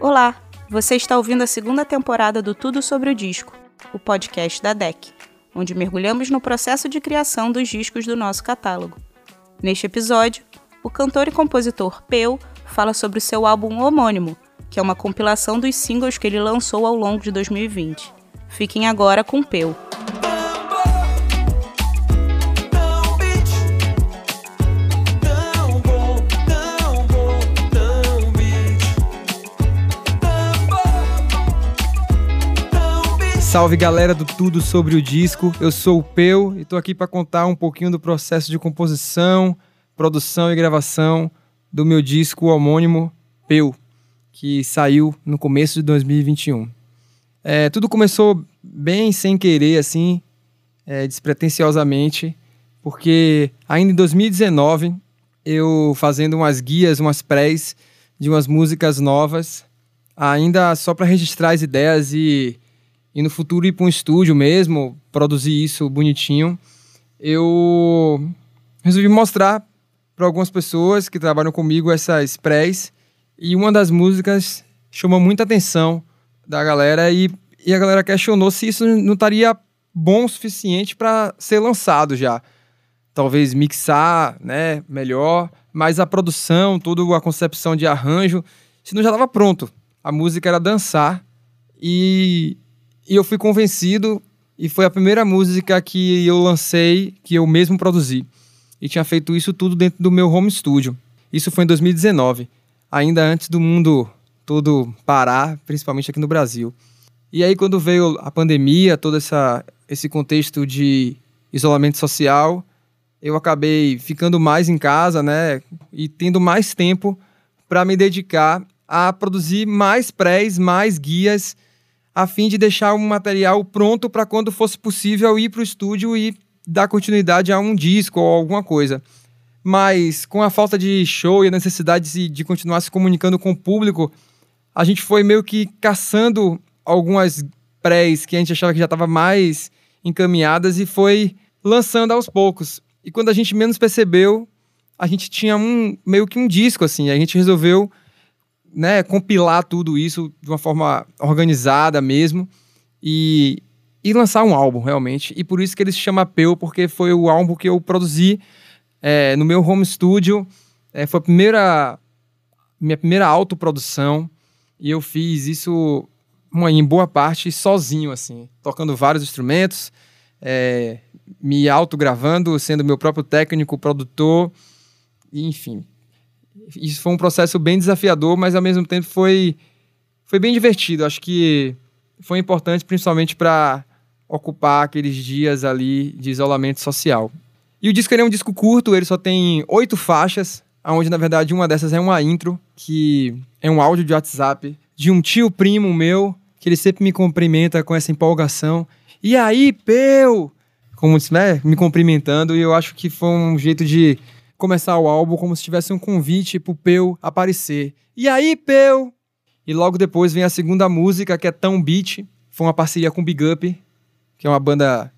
Olá, você está ouvindo a segunda temporada do Tudo sobre o Disco, o podcast da DEC, onde mergulhamos no processo de criação dos discos do nosso catálogo. Neste episódio, o cantor e compositor Peu fala sobre o seu álbum homônimo, que é uma compilação dos singles que ele lançou ao longo de 2020. Fiquem agora com Peu. Salve galera do Tudo Sobre o Disco, eu sou o Peu e tô aqui para contar um pouquinho do processo de composição, produção e gravação do meu disco homônimo Peu, que saiu no começo de 2021. É, tudo começou bem sem querer, assim, é, despretensiosamente, porque ainda em 2019, eu fazendo umas guias, umas prés de umas músicas novas, ainda só para registrar as ideias e e no futuro ir para um estúdio mesmo, produzir isso bonitinho, eu resolvi mostrar para algumas pessoas que trabalham comigo essas prés e uma das músicas chamou muita atenção da galera e, e a galera questionou se isso não estaria bom o suficiente para ser lançado já. Talvez mixar, né, melhor, mas a produção, toda a concepção de arranjo, se não já estava pronto. A música era dançar e e eu fui convencido e foi a primeira música que eu lancei, que eu mesmo produzi. E tinha feito isso tudo dentro do meu home studio. Isso foi em 2019, ainda antes do mundo todo parar, principalmente aqui no Brasil. E aí quando veio a pandemia, todo essa, esse contexto de isolamento social, eu acabei ficando mais em casa, né, e tendo mais tempo para me dedicar a produzir mais prés, mais guias a fim de deixar um material pronto para quando fosse possível ir para o estúdio e dar continuidade a um disco ou alguma coisa. Mas com a falta de show e a necessidade de, de continuar se comunicando com o público, a gente foi meio que caçando algumas prés que a gente achava que já estava mais encaminhadas e foi lançando aos poucos. E quando a gente menos percebeu, a gente tinha um meio que um disco assim, a gente resolveu né, compilar tudo isso de uma forma organizada mesmo e, e lançar um álbum realmente. E por isso que ele se chama Peu, porque foi o álbum que eu produzi é, no meu home studio. É, foi a primeira minha primeira autoprodução e eu fiz isso uma, em boa parte sozinho, assim, tocando vários instrumentos, é, me autogravando, sendo meu próprio técnico, produtor, enfim, isso foi um processo bem desafiador, mas ao mesmo tempo foi, foi bem divertido. Acho que foi importante principalmente para ocupar aqueles dias ali de isolamento social. E o disco é um disco curto, ele só tem oito faixas, onde na verdade uma dessas é uma intro, que é um áudio de WhatsApp de um tio primo meu, que ele sempre me cumprimenta com essa empolgação. E aí, Peu! Como né, me cumprimentando, e eu acho que foi um jeito de começar o álbum como se tivesse um convite pro Peu aparecer. E aí, Peu? E logo depois vem a segunda música, que é Tão Beat. Foi uma parceria com Big Up, que é uma banda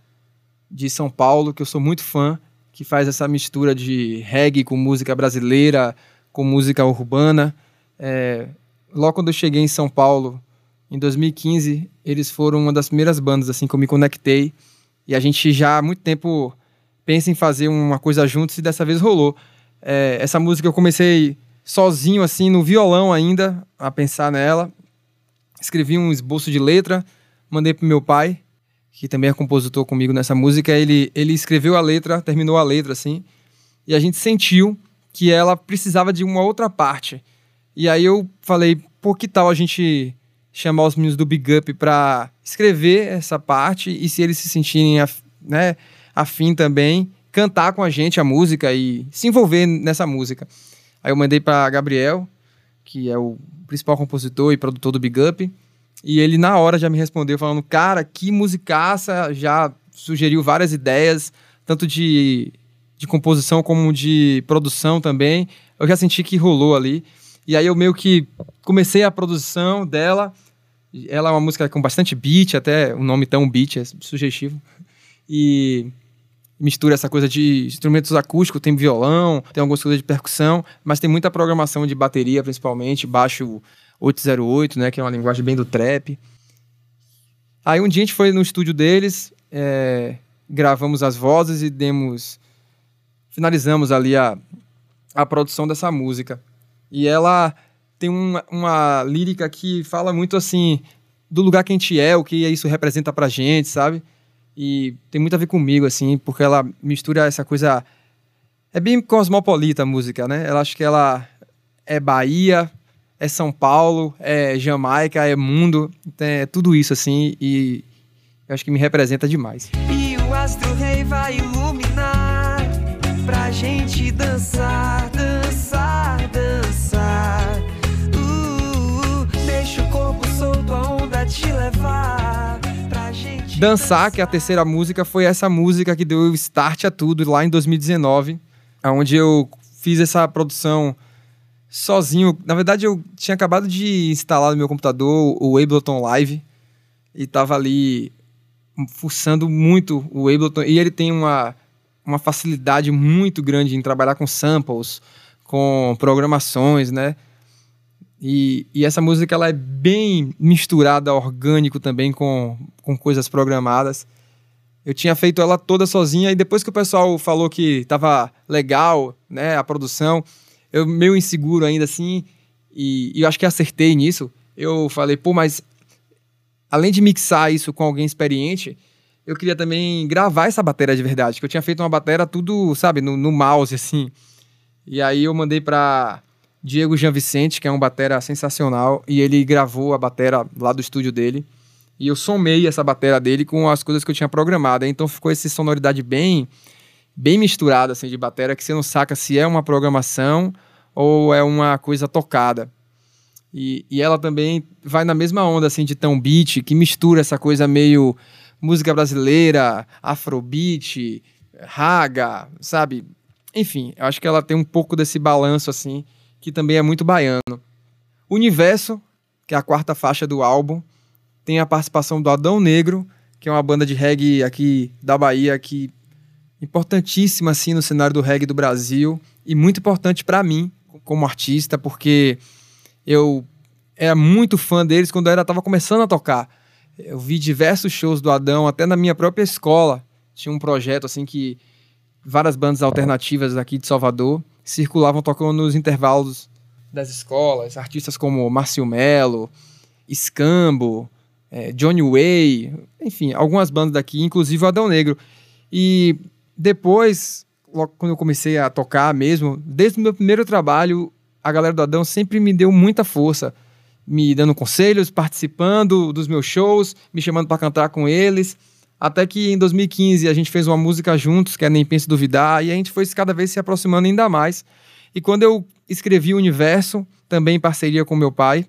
de São Paulo, que eu sou muito fã, que faz essa mistura de reggae com música brasileira, com música urbana. É, logo quando eu cheguei em São Paulo, em 2015, eles foram uma das primeiras bandas assim que eu me conectei. E a gente já há muito tempo pensa em fazer uma coisa juntos e dessa vez rolou. É, essa música eu comecei sozinho, assim, no violão ainda, a pensar nela. Escrevi um esboço de letra, mandei pro meu pai, que também é compositor comigo nessa música. Ele, ele escreveu a letra, terminou a letra, assim, e a gente sentiu que ela precisava de uma outra parte. E aí eu falei, por que tal a gente chamar os meninos do Big Up para escrever essa parte e se eles se sentirem, né, afim também, cantar com a gente a música e se envolver nessa música. Aí eu mandei para Gabriel, que é o principal compositor e produtor do Big Up, e ele na hora já me respondeu falando: "Cara, que musicaça!", já sugeriu várias ideias, tanto de, de composição como de produção também. Eu já senti que rolou ali. E aí eu meio que comecei a produção dela. Ela é uma música com bastante beat, até o nome tão beat é sugestivo. E mistura essa coisa de instrumentos acústicos, tem violão, tem algumas coisas de percussão, mas tem muita programação de bateria, principalmente, baixo 808, né? Que é uma linguagem bem do trap. Aí um dia a gente foi no estúdio deles, é, gravamos as vozes e demos. Finalizamos ali a, a produção dessa música. E ela tem uma, uma lírica que fala muito assim do lugar que a gente é, o que isso representa pra gente, sabe? E tem muito a ver comigo, assim, porque ela mistura essa coisa. É bem cosmopolita a música, né? Ela acho que ela é Bahia, é São Paulo, é Jamaica, é mundo, então é tudo isso, assim, e acho que me representa demais. E o astro rei vai iluminar pra gente dançar, Dançar, que é a terceira música, foi essa música que deu start a tudo lá em 2019, onde eu fiz essa produção sozinho. Na verdade, eu tinha acabado de instalar no meu computador o Ableton Live e tava ali fuçando muito o Ableton. E ele tem uma, uma facilidade muito grande em trabalhar com samples, com programações, né? E, e essa música ela é bem misturada, orgânico também com, com coisas programadas. Eu tinha feito ela toda sozinha e depois que o pessoal falou que tava legal, né, a produção, eu meio inseguro ainda assim, e, e eu acho que acertei nisso. Eu falei, pô, mas além de mixar isso com alguém experiente, eu queria também gravar essa bateria de verdade, que eu tinha feito uma bateria tudo, sabe, no, no mouse, assim. E aí eu mandei para Diego Jean Vicente, que é um batera sensacional, e ele gravou a bateria lá do estúdio dele. E eu somei essa bateria dele com as coisas que eu tinha programado. Então ficou essa sonoridade bem bem misturada assim de bateria que você não saca se é uma programação ou é uma coisa tocada. E, e ela também vai na mesma onda assim de tão beat, que mistura essa coisa meio música brasileira, afrobeat, raga, sabe? Enfim, eu acho que ela tem um pouco desse balanço assim, que também é muito baiano. Universo, que é a quarta faixa do álbum, tem a participação do Adão Negro, que é uma banda de reggae aqui da Bahia que importantíssima assim no cenário do reggae do Brasil e muito importante para mim como artista, porque eu era muito fã deles quando eu era tava começando a tocar. Eu vi diversos shows do Adão, até na minha própria escola. Tinha um projeto assim que várias bandas alternativas aqui de Salvador circulavam tocando nos intervalos das escolas, artistas como Márcio Melo, Escambo, é, Johnny Way, enfim, algumas bandas daqui, inclusive o Adão Negro. E depois, logo quando eu comecei a tocar mesmo, desde o meu primeiro trabalho, a galera do Adão sempre me deu muita força, me dando conselhos, participando dos meus shows, me chamando para cantar com eles. Até que em 2015 a gente fez uma música juntos, que é Nem Pense Duvidar, e a gente foi cada vez se aproximando ainda mais. E quando eu escrevi o Universo, também em parceria com meu pai,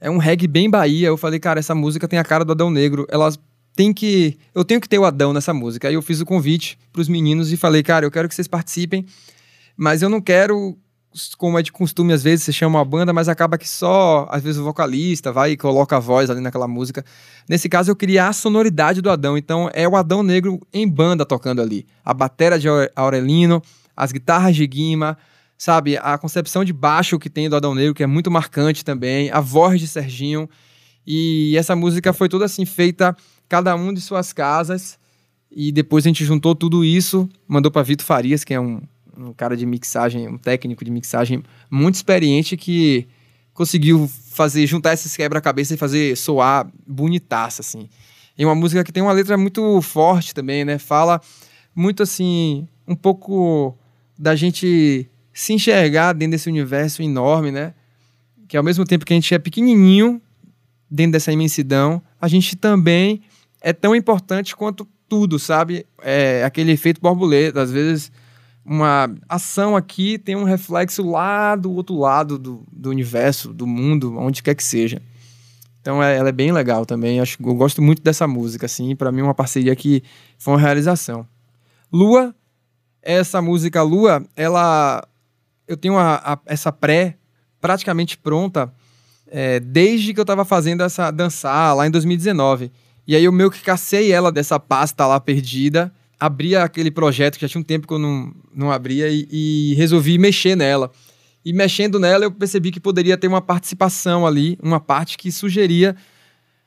é um reggae bem Bahia, eu falei, cara, essa música tem a cara do Adão Negro. Elas tem que. Eu tenho que ter o Adão nessa música. Aí eu fiz o convite para os meninos e falei, cara, eu quero que vocês participem, mas eu não quero, como é de costume, às vezes você chama uma banda, mas acaba que só, às vezes, o vocalista vai e coloca a voz ali naquela música. Nesse caso, eu queria a sonoridade do Adão. Então, é o Adão Negro em banda tocando ali. A bateria de Aurelino, as guitarras de Guima, sabe? A concepção de baixo que tem do Adão Negro, que é muito marcante também, a voz de Serginho. E essa música foi toda assim feita cada um de suas casas. E depois a gente juntou tudo isso, mandou para Vitor Farias, que é um, um cara de mixagem, um técnico de mixagem muito experiente que conseguiu fazer, juntar esses quebra-cabeça e fazer soar bonitaça, assim. E uma música que tem uma letra muito forte também, né? Fala muito assim, um pouco da gente se enxergar dentro desse universo enorme, né? Que ao mesmo tempo que a gente é pequenininho dentro dessa imensidão, a gente também é tão importante quanto tudo, sabe? É aquele efeito borboleta. Às vezes, uma ação aqui tem um reflexo lá do outro lado do, do universo, do mundo, onde quer que seja. Então, é, ela é bem legal também. Acho, eu gosto muito dessa música, assim. Para mim, é uma parceria que foi uma realização. Lua, essa música Lua, ela. Eu tenho a, a, essa pré praticamente pronta é, desde que eu estava fazendo essa dançar lá em 2019. E aí eu meio que cacei ela dessa pasta lá perdida, abri aquele projeto que já tinha um tempo que eu não, não abria e, e resolvi mexer nela. E mexendo nela, eu percebi que poderia ter uma participação ali, uma parte que sugeria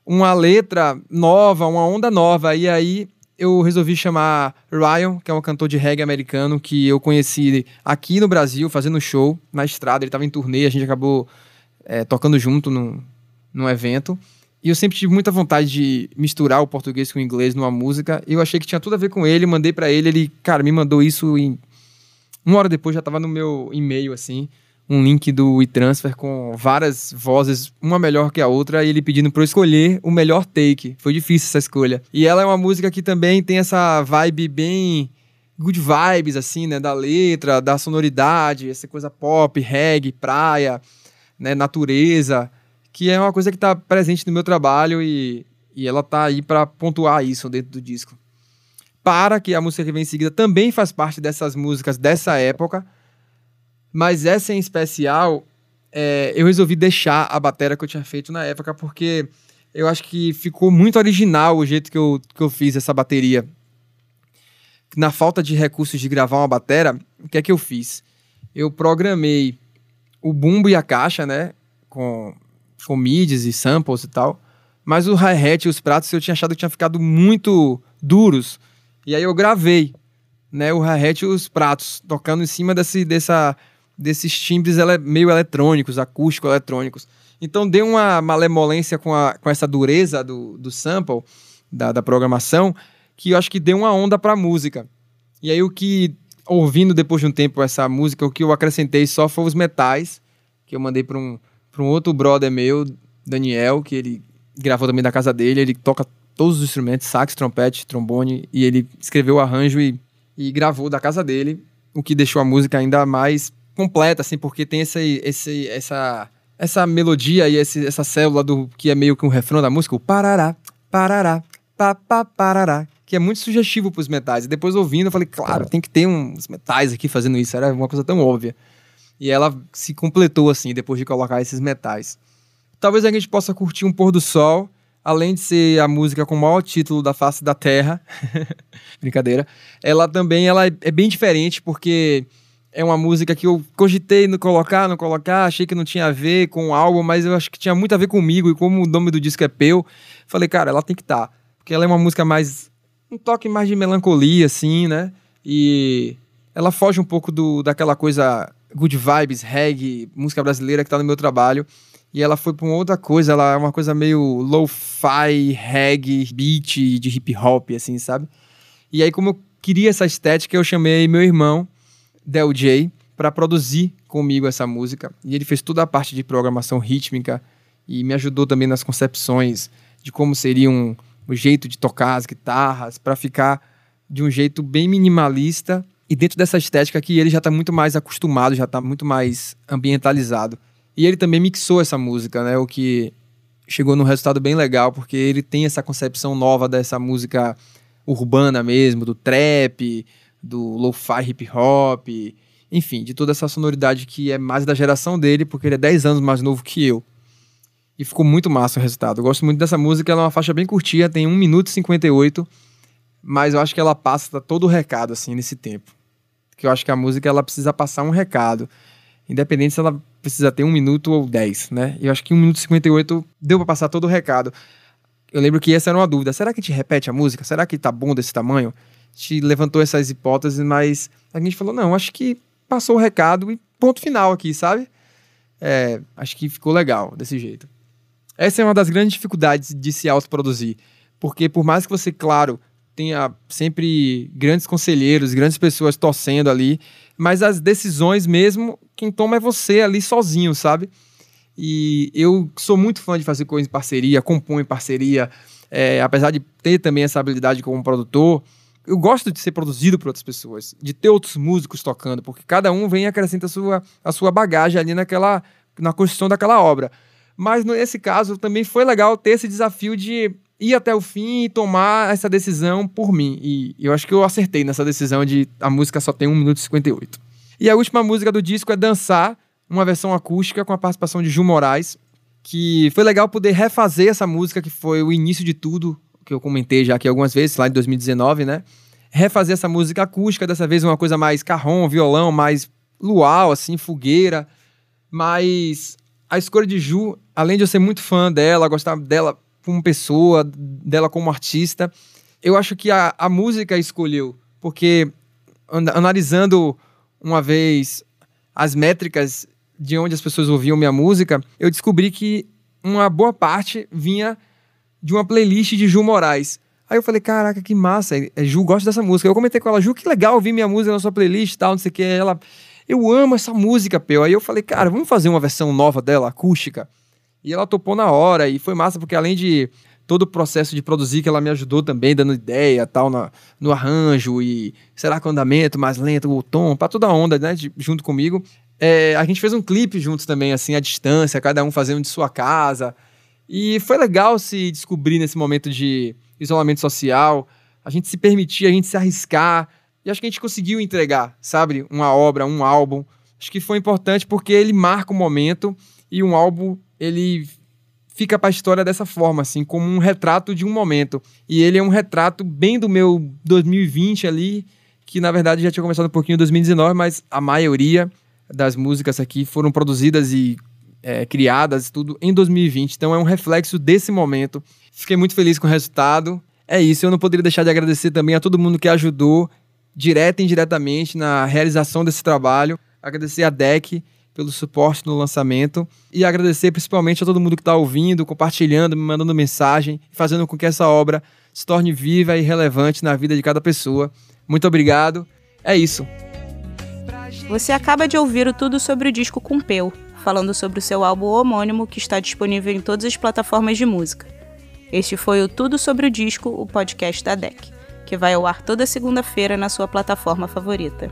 uma letra nova, uma onda nova. E aí eu resolvi chamar Ryan, que é um cantor de reggae americano que eu conheci aqui no Brasil, fazendo show na estrada. Ele estava em turnê, a gente acabou é, tocando junto num, num evento. E eu sempre tive muita vontade de misturar o português com o inglês numa música. E eu achei que tinha tudo a ver com ele, mandei para ele. Ele, cara, me mandou isso em. Uma hora depois já tava no meu e-mail, assim um link do WeTransfer com várias vozes, uma melhor que a outra, e ele pedindo para eu escolher o melhor take. Foi difícil essa escolha. E ela é uma música que também tem essa vibe bem good vibes, assim, né? Da letra, da sonoridade, essa coisa pop, reggae, praia, né? Natureza, que é uma coisa que está presente no meu trabalho e, e ela tá aí para pontuar isso dentro do disco. Para que a música que vem em seguida também faz parte dessas músicas dessa época, mas essa em especial, é, eu resolvi deixar a bateria que eu tinha feito na época, porque eu acho que ficou muito original o jeito que eu, que eu fiz essa bateria. Na falta de recursos de gravar uma bateria, o que é que eu fiz? Eu programei o bumbo e a caixa, né? Com, com midis e samples e tal. Mas o hi-hat e os pratos eu tinha achado que tinha ficado muito duros. E aí eu gravei, né? O hi-hat e os pratos, tocando em cima desse, dessa desses timbres ele, meio eletrônicos, acústico-eletrônicos. Então deu uma malemolência com, a, com essa dureza do, do sample, da, da programação, que eu acho que deu uma onda para a música. E aí o que, ouvindo depois de um tempo essa música, o que eu acrescentei só foi os metais, que eu mandei para um, um outro brother meu, Daniel, que ele gravou também da casa dele, ele toca todos os instrumentos, sax, trompete, trombone, e ele escreveu o arranjo e, e gravou da casa dele, o que deixou a música ainda mais completa, assim, porque tem esse, esse, essa, essa melodia e esse, essa célula do que é meio que um refrão da música, o parará, parará, pa, parará, que é muito sugestivo para os metais. E depois ouvindo, eu falei, claro, tem que ter uns metais aqui fazendo isso, era uma coisa tão óbvia. E ela se completou assim, depois de colocar esses metais. Talvez a gente possa curtir um pôr do sol, além de ser a música com o maior título da face da Terra, brincadeira, ela também ela é bem diferente porque é uma música que eu cogitei no colocar, não colocar, achei que não tinha a ver com o álbum, mas eu acho que tinha muito a ver comigo e como o nome do disco é Peu, falei, cara, ela tem que estar, tá, porque ela é uma música mais um toque mais de melancolia assim, né? E ela foge um pouco do daquela coisa good vibes, reggae, música brasileira que tá no meu trabalho. E ela foi para uma outra coisa, ela é uma coisa meio lo-fi, reggae, beat de hip hop assim, sabe? E aí como eu queria essa estética, eu chamei meu irmão Del J para produzir comigo essa música. E ele fez toda a parte de programação rítmica e me ajudou também nas concepções de como seria um, o jeito de tocar as guitarras para ficar de um jeito bem minimalista e dentro dessa estética que ele já está muito mais acostumado, já está muito mais ambientalizado. E ele também mixou essa música, né? O que chegou num resultado bem legal, porque ele tem essa concepção nova dessa música urbana mesmo, do trap, do lo-fi hip hop, enfim, de toda essa sonoridade que é mais da geração dele, porque ele é 10 anos mais novo que eu. E ficou muito massa o resultado. Eu gosto muito dessa música, ela é uma faixa bem curtinha, tem 1 minuto e 58, mas eu acho que ela passa todo o recado, assim, nesse tempo. Porque eu acho que a música, ela precisa passar um recado, independente se ela precisa ter um minuto ou 10, né? Eu acho que 1 minuto e 58 deu para passar todo o recado. Eu lembro que essa era uma dúvida. Será que gente repete a música? Será que tá bom desse tamanho? gente levantou essas hipóteses, mas a gente falou, não, acho que passou o recado e ponto final aqui, sabe? É, acho que ficou legal desse jeito. Essa é uma das grandes dificuldades de se autoproduzir, porque por mais que você, claro, tenha sempre grandes conselheiros, grandes pessoas torcendo ali, mas as decisões mesmo, quem toma é você ali sozinho, sabe? E eu sou muito fã de fazer coisas em parceria, compor em parceria, é, apesar de ter também essa habilidade como produtor, eu gosto de ser produzido por outras pessoas, de ter outros músicos tocando, porque cada um vem e acrescenta a sua, a sua bagagem ali naquela, na construção daquela obra. Mas nesse caso também foi legal ter esse desafio de ir até o fim e tomar essa decisão por mim. E eu acho que eu acertei nessa decisão de a música só tem 1 minuto e 58. E a última música do disco é Dançar, uma versão acústica com a participação de Ju Moraes, que foi legal poder refazer essa música, que foi o início de tudo, que eu comentei já aqui algumas vezes, lá em 2019, né? Refazer essa música acústica, dessa vez uma coisa mais carrom, violão, mais luau, assim, fogueira. Mas a escolha de Ju, além de eu ser muito fã dela, gostar dela como pessoa, dela como artista, eu acho que a, a música escolheu. Porque analisando uma vez as métricas de onde as pessoas ouviam minha música, eu descobri que uma boa parte vinha de uma playlist de Ju Moraes. Aí eu falei, caraca, que massa, é, Ju gosta dessa música. Eu comentei com ela, Ju, que legal ouvir minha música na sua playlist e tal, não sei o que. Ela, eu amo essa música, Peu. Aí eu falei, cara, vamos fazer uma versão nova dela, acústica. E ela topou na hora, e foi massa, porque além de todo o processo de produzir, que ela me ajudou também, dando ideia tal, na, no arranjo, e será que o andamento mais lento, o tom, pra toda a onda, né, de, junto comigo. É, a gente fez um clipe juntos também, assim, à distância, cada um fazendo de sua casa. E foi legal se descobrir nesse momento de isolamento social, a gente se permitir, a gente se arriscar. E acho que a gente conseguiu entregar, sabe? Uma obra, um álbum. Acho que foi importante porque ele marca o um momento e um álbum, ele fica para a história dessa forma, assim, como um retrato de um momento. E ele é um retrato bem do meu 2020 ali, que na verdade já tinha começado um pouquinho em 2019, mas a maioria das músicas aqui foram produzidas e é, criadas, tudo em 2020. Então é um reflexo desse momento. Fiquei muito feliz com o resultado. É isso, eu não poderia deixar de agradecer também a todo mundo que ajudou, direta e indiretamente, na realização desse trabalho. Agradecer a DEC pelo suporte no lançamento e agradecer principalmente a todo mundo que está ouvindo, compartilhando, me mandando mensagem, fazendo com que essa obra se torne viva e relevante na vida de cada pessoa. Muito obrigado. É isso. Você acaba de ouvir o Tudo sobre o Disco com Peu falando sobre o seu álbum homônimo que está disponível em todas as plataformas de música. Este foi o Tudo sobre o Disco, o podcast da DEC, que vai ao ar toda segunda-feira na sua plataforma favorita.